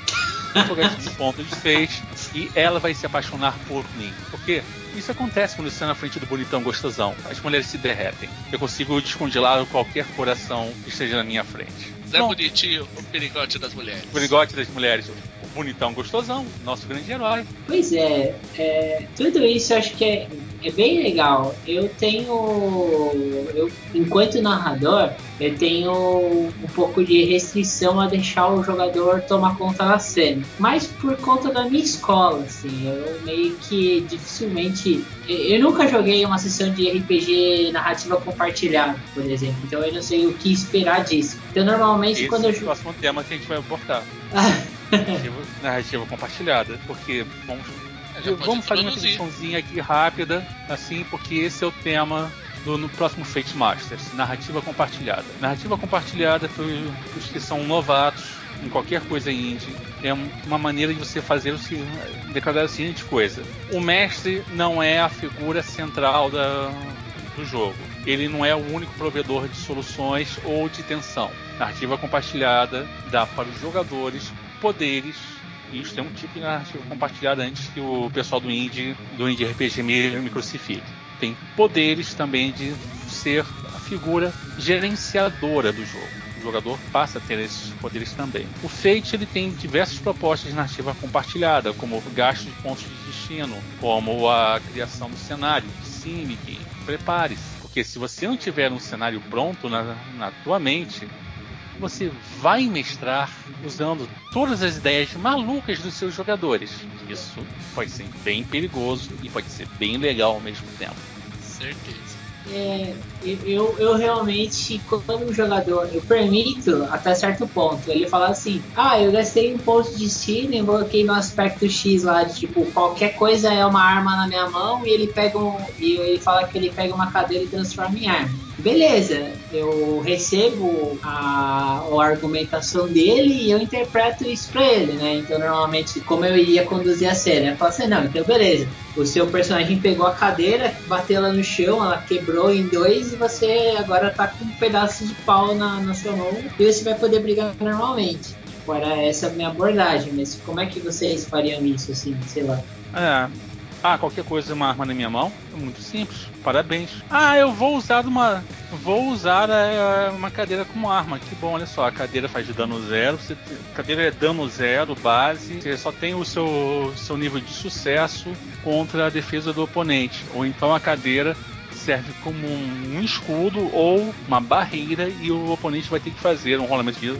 eu tô gastando ponto de fez e ela vai se apaixonar por mim. Porque isso acontece quando você está na frente do bonitão gostosão. As mulheres se derretem. Eu consigo descongelar qualquer coração que esteja na minha frente. Zé Bonitinho, o perigote das mulheres. O perigote das mulheres bonitão gostosão, nosso grande herói. Pois é, é tudo isso eu acho que é, é bem legal. Eu tenho, eu, enquanto narrador, eu tenho um pouco de restrição a deixar o jogador tomar conta da cena, mas por conta da minha escola, assim, eu meio que dificilmente eu nunca joguei uma sessão de RPG narrativa compartilhada, por exemplo, então eu não sei o que esperar disso. Então normalmente Esse quando eu é o próximo tema que a gente vai abordar. (laughs) narrativa, narrativa compartilhada. Porque vamos, vamos fazer uma introduçãozinha aqui rápida, assim, porque esse é o tema do, no próximo Fate Masters, narrativa compartilhada. Narrativa compartilhada para os que são novatos em qualquer coisa indie é uma maneira de você fazer o declarar a seguinte coisa: o mestre não é a figura central da, do jogo. Ele não é o único provedor de soluções ou de tensão. Narrativa compartilhada dá para os jogadores poderes. Isso é um tipo de narrativa compartilhada antes que o pessoal do indie, do indie RPG me, me crucifique. Tem poderes também de ser a figura gerenciadora do jogo. Jogador passa a ter esses poderes também. O Fate ele tem diversas propostas de narrativa compartilhada, como o gasto de pontos de destino, como a criação do cenário. Sim, prepare-se, porque se você não tiver um cenário pronto na, na tua mente, você vai mestrar usando todas as ideias malucas dos seus jogadores. Isso pode ser bem perigoso e pode ser bem legal ao mesmo tempo. Certeza. É, eu, eu realmente, quando o jogador, eu permito até certo ponto, ele fala assim: ah, eu gastei um ponto de destino e coloquei no aspecto X lá, de tipo, qualquer coisa é uma arma na minha mão, e ele pega um. E ele fala que ele pega uma cadeira e transforma em arma. Beleza, eu recebo a, a argumentação dele e eu interpreto isso pra ele, né? Então, normalmente, como eu iria conduzir a cena? Eu falo assim, não, então beleza, o seu personagem pegou a cadeira, bateu ela no chão, ela quebrou em dois e você agora tá com um pedaço de pau na, na sua mão e você vai poder brigar normalmente. Agora, essa é a minha abordagem, mas como é que vocês fariam isso, assim, sei lá? É. Ah, qualquer coisa, uma arma na minha mão. É muito simples. Parabéns. Ah, eu vou usar uma. Vou usar é, uma cadeira como arma. Que bom, olha só. A cadeira faz dano zero. Você, cadeira é dano zero, base. Você só tem o seu, seu nível de sucesso contra a defesa do oponente. Ou então a cadeira serve como um, um escudo ou uma barreira e o oponente vai ter que fazer um rolamento de,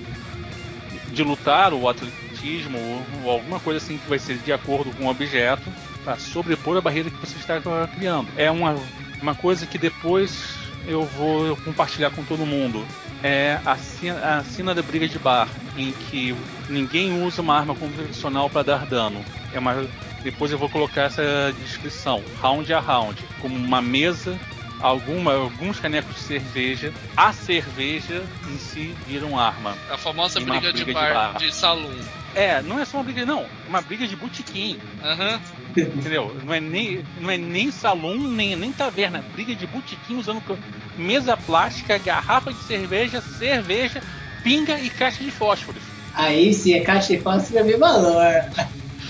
de lutar ou atletismo ou, ou alguma coisa assim que vai ser de acordo com o objeto para sobrepor a barreira que você está criando. É uma, uma coisa que depois eu vou compartilhar com todo mundo. É a cena, a cena da briga de bar, em que ninguém usa uma arma convencional para dar dano. É uma, depois eu vou colocar essa descrição, round a round, como uma mesa alguma, alguns canecos de cerveja, a cerveja em si viram arma. A famosa Uma briga, de, briga de bar, bar. de salão. É, não é só uma briga, não, uma briga de botequim. Aham. Entendeu? Não é nem, não é nem salão, nem, nem taverna. Briga de botequim usando mesa plástica, garrafa de cerveja, cerveja, pinga e caixa de fósforos. Aí sim, a caixa de fósforo é meu valor.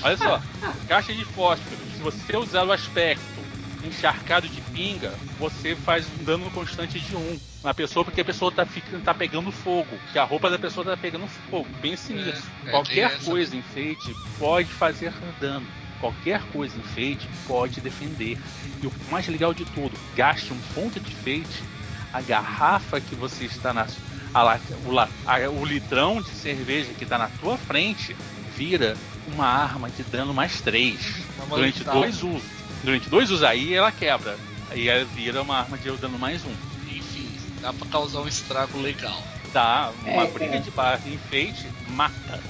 Olha só, (laughs) caixa de fósforos. Se você usar o aspecto encharcado de pinga, você faz um dano constante de um na pessoa, porque a pessoa tá, fica, tá pegando fogo. Que a roupa da pessoa tá pegando fogo. Pense É, nisso. é, tem Qualquer coisa enfeite pode fazer dano. Qualquer coisa enfeite pode defender. E o mais legal de tudo, gaste um ponto de enfeite, a garrafa que você está na. a o, a- o litrão de cerveja que está na tua frente vira uma arma de dano mais 3 Uma durante dois usos. Durante dois usos aí ela quebra. Aí ela vira uma arma de dano mais um. Enfim, dá pra causar um estrago legal. Dá uma É, briga cara. de barra de enfeite, mata.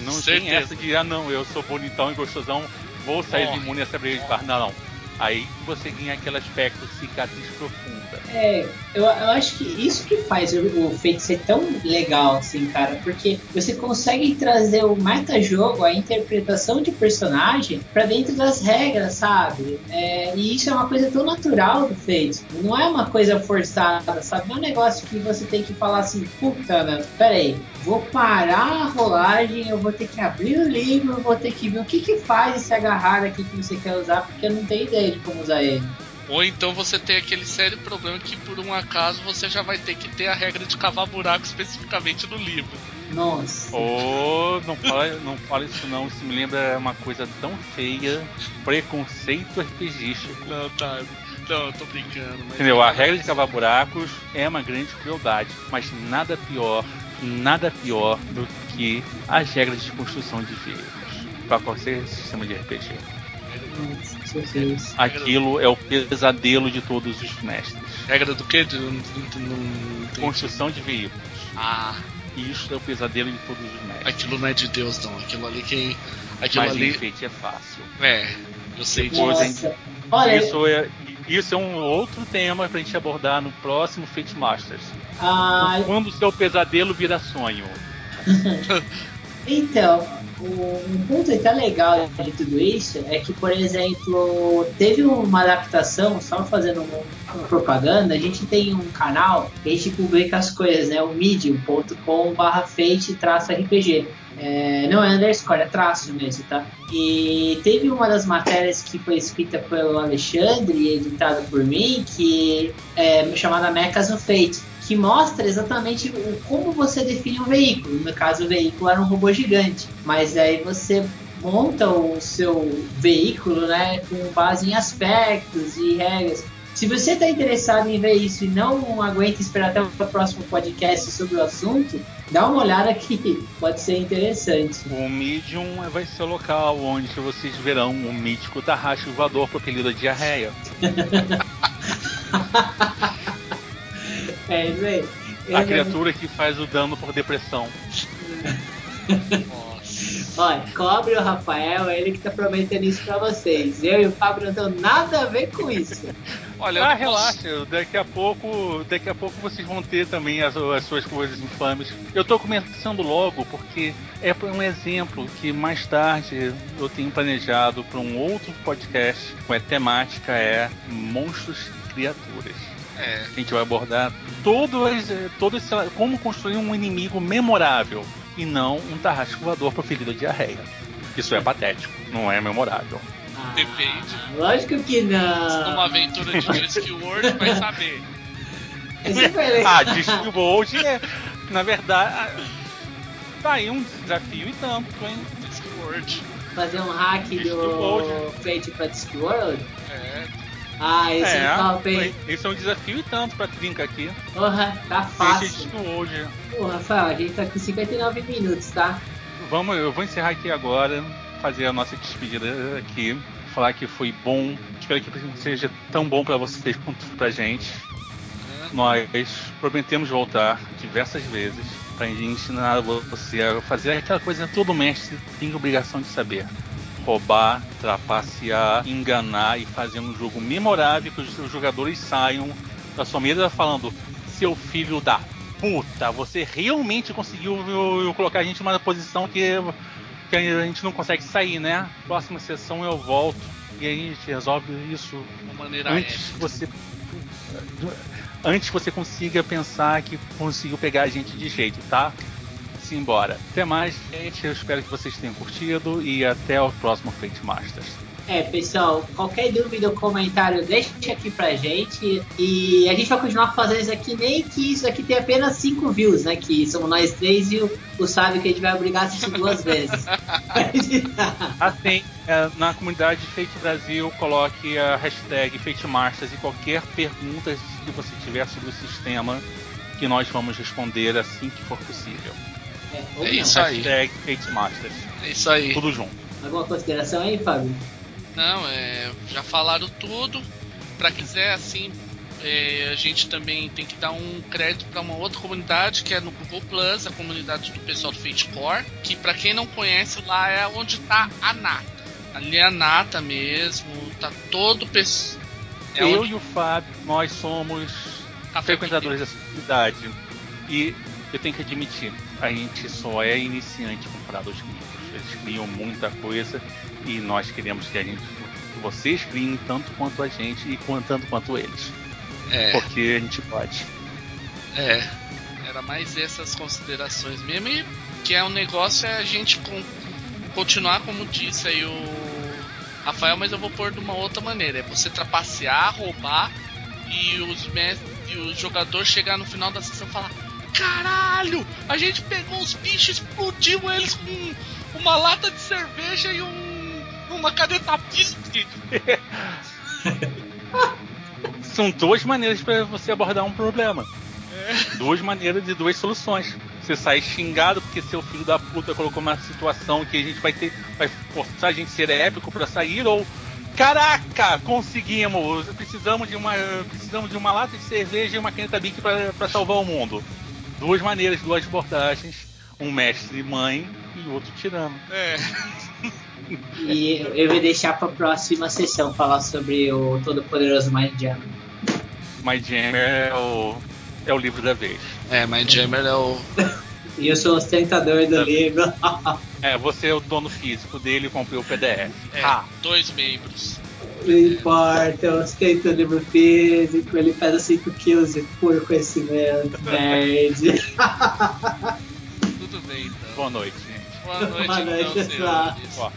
Não tem essa de, ah não, eu sou bonitão e gostosão, vou sair imune nessa briga de barra. Não, não. Aí você ganha aquele aspecto cicatriz profunda. É, eu, eu acho que isso que faz o, o feito ser tão legal, assim, cara, porque você consegue trazer o metajogo, a interpretação de personagem pra dentro das regras, sabe? É, e isso é uma coisa tão natural do feito. Não é uma coisa forçada, sabe? Não é um negócio que você tem que falar assim, puta, né? Peraí, vou parar a rolagem, eu vou ter que abrir o livro, vou ter que ver o que que faz esse agarrar aqui que você quer usar, porque eu não tenho ideia de como usar ele. Ou então você tem aquele sério problema que por um acaso você já vai ter que ter a regra de cavar buraco especificamente no livro. Nossa. Ô, não fala, não fala isso não, isso me lembra uma coisa tão feia, preconceito RPGístico. Não, tá. Não, eu tô brincando, mas. Entendeu? A regra de cavar buracos é uma grande crueldade, mas nada pior, nada pior do que as regras de construção de veículos para qualquer sistema de RPG. Nossa, Jesus. Aquilo é o pesadelo de todos os mestres. Regra do quê? Não, não, não entendi. Construção de veículos. Ah, Isso é o pesadelo de todos os mestres. aquilo não é de Deus, não. Aquilo ali quem. Aquilo Mas ali. enfeite é fácil. É, eu sei disso. Depois. Olha, Isso é, isso é um outro tema pra gente abordar no próximo Fate Masters. ah, Quando o seu pesadelo vira sonho. (laughs) então, um ponto até legal de tudo isso é que, por exemplo, teve uma adaptação, só fazendo uma, propaganda, a gente tem um canal que a gente publica as coisas, né? O medium.com barra fate-rpg. É, não é underscore, é traço mesmo, tá? E teve uma das matérias que foi escrita pelo Alexandre e editada por mim, que é chamada Mechas no Fate, que mostra exatamente o, como você define um veículo. No caso, o veículo era um robô gigante, mas aí você monta o seu veículo né, com base em aspectos e regras. Se você está interessado em ver isso e não aguenta esperar até o próximo podcast sobre o assunto, dá uma olhada que (laughs) pode ser interessante. O Medium vai ser o local onde vocês verão o mítico Tarrasque voador propelido a diarreia. (laughs) É isso aí. A criatura que faz o dano por depressão. Nossa. Olha, cobre o Rafael, é ele que tá prometendo isso pra vocês. Eu e o Fábio não temos nada a ver com isso. Olha, ah, relaxa, daqui a pouco, daqui a pouco vocês vão ter também as, as suas coisas infames. Eu tô começando logo porque é um exemplo que mais tarde eu tenho planejado para um outro podcast com a temática é monstros e criaturas. É. A gente vai abordar todo, todo esse, como construir um inimigo memorável e não um tarrasco voador proferido de diarreia. Isso é patético, não é memorável. Ah, Depende. Lógico que não. Numa aventura de Discworld vai saber. ah, Discworld é, na verdade, tá aí um desafio e tanto, hein? Discworld. Fazer um hack do Fate pra Discworld? É. Ah, esse é, é top, hein? Esse é um desafio e tanto pra trinca aqui. Porra, tá fácil. Esse é hoje. Pô, Rafael, a gente tá com 59 minutos, tá? Vamos, eu vou encerrar aqui agora, fazer a nossa despedida aqui. Falar que foi bom. Espero que seja tão bom para vocês quanto pra gente. Nós prometemos voltar diversas vezes para ensinar você a fazer aquela coisa que todo mestre tem obrigação de saber roubar, trapacear, enganar e fazer um jogo memorável que os jogadores saiam da sua mesa falando: seu filho da puta, você realmente conseguiu colocar a gente numa posição que, que a gente não consegue sair, né? Próxima sessão eu volto e aí a gente resolve isso antes que você antes que você consiga pensar que conseguiu pegar a gente de jeito, tá? Embora. Até mais, gente. Eu espero que vocês tenham curtido e até o próximo Fate Masters. É, pessoal, qualquer dúvida ou comentário, deixa aqui pra gente. E a gente vai continuar fazendo isso aqui, nem que isso aqui tenha apenas 5 views, né? Que somos nós três e o, o Sábio que a gente vai obrigar a assistir duas (laughs) vezes. assim, é, na comunidade Fate Brasil, coloque a hashtag Fate Masters e qualquer pergunta que você tiver sobre o sistema que nós vamos responder assim que for possível. É, é isso aí. Hashtag Masters. É isso aí. Tudo junto. Alguma consideração aí, Fábio? Não, é, já falaram tudo. Para quiser, assim, é, a gente também tem que dar um crédito para uma outra comunidade que é no Google Plus, a comunidade do pessoal do Fate Core, que para quem não conhece lá é onde tá a Nata. Ali é a Nata mesmo, tá todo o pessoal. É Eu onde... e o Fábio, nós somos Café frequentadores dessa comunidade. E eu tenho que admitir, a gente só é iniciante comparado aos gringos. Eles criam muita coisa e nós queremos que a gente, que vocês criem tanto quanto a gente e tanto quanto eles. É. Porque a gente pode. É. Era mais essas considerações mesmo e que é um negócio é a gente com, continuar como disse aí o Rafael, mas eu vou pôr de uma outra maneira. É você trapacear, roubar e os e o jogador chegar no final da sessão e falar Caralho! A gente pegou os bichos, explodiu eles com uma lata de cerveja e um. uma caneta bisque. (laughs) São duas maneiras para você abordar um problema. É. Duas maneiras e duas soluções. Você sai xingado porque seu filho da puta colocou uma situação que a gente vai ter. vai forçar a gente a ser épico para sair, ou. Caraca, conseguimos! Precisamos de uma. Precisamos de uma lata de cerveja e uma caneta bique para salvar o mundo duas maneiras, duas abordagens. Um mestre e mãe e outro tirano. É. E eu vou deixar para a próxima sessão falar sobre o Todo-Poderoso Mind Jammer. Mind Jammer é o, é o livro da vez. É, Mind Jammer é o. (laughs) e eu sou o ostentador do livro. é, você é o dono físico dele e comprei o PDF. É, ah. dois membros. Não importa, eu ostento o livro físico, ele pesa 5 quilos de puro conhecimento, nerd. (laughs) Tudo bem, então. Boa noite, gente. Boa noite, Boa noite então, pessoal.